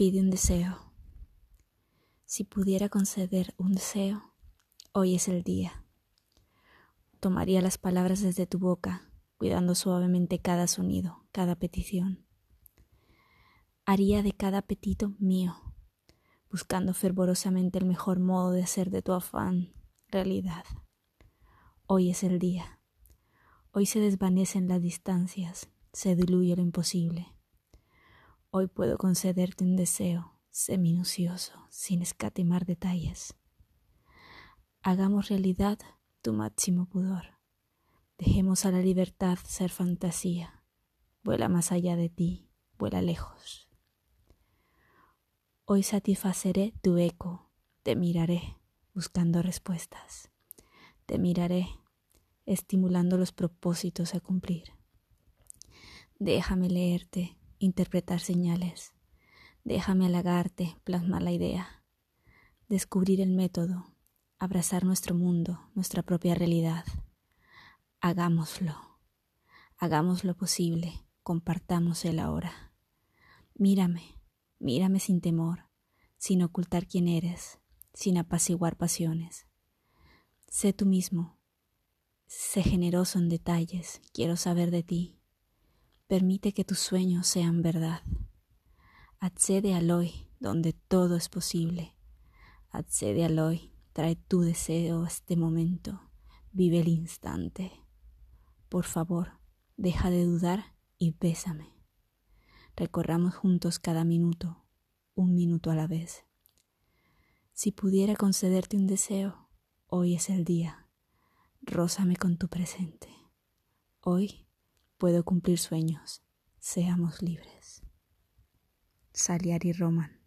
Pide un deseo. Si pudiera conceder un deseo, hoy es el día. Tomaría las palabras desde tu boca, cuidando suavemente cada sonido, cada petición. Haría de cada apetito mío, buscando fervorosamente el mejor modo de hacer de tu afán realidad. Hoy es el día. Hoy se desvanecen las distancias, se diluye lo imposible. Hoy puedo concederte un deseo, sé minucioso, sin escatimar detalles. Hagamos realidad tu máximo pudor. Dejemos a la libertad ser fantasía. Vuela más allá de ti, vuela lejos. Hoy satisfaceré tu eco, te miraré buscando respuestas. Te miraré estimulando los propósitos a cumplir. Déjame leerte, interpretar señales. Déjame halagarte, plasmar la idea. Descubrir el método, abrazar nuestro mundo, nuestra propia realidad. Hagámoslo. Hagamos lo posible, compartamos el ahora. Mírame, mírame sin temor, sin ocultar quién eres, sin apaciguar pasiones. Sé tú mismo, sé generoso en detalles, quiero saber de ti. Permite que tus sueños sean verdad. Accede al hoy, donde todo es posible. Accede al hoy, trae tu deseo a este momento, vive el instante. Por favor, deja de dudar y bésame. Recorramos juntos cada minuto, un minuto a la vez. Si pudiera concederte un deseo, hoy es el día. Rózame con tu presente. Hoy puedo cumplir sueños. Seamos libres. Saliari Roman.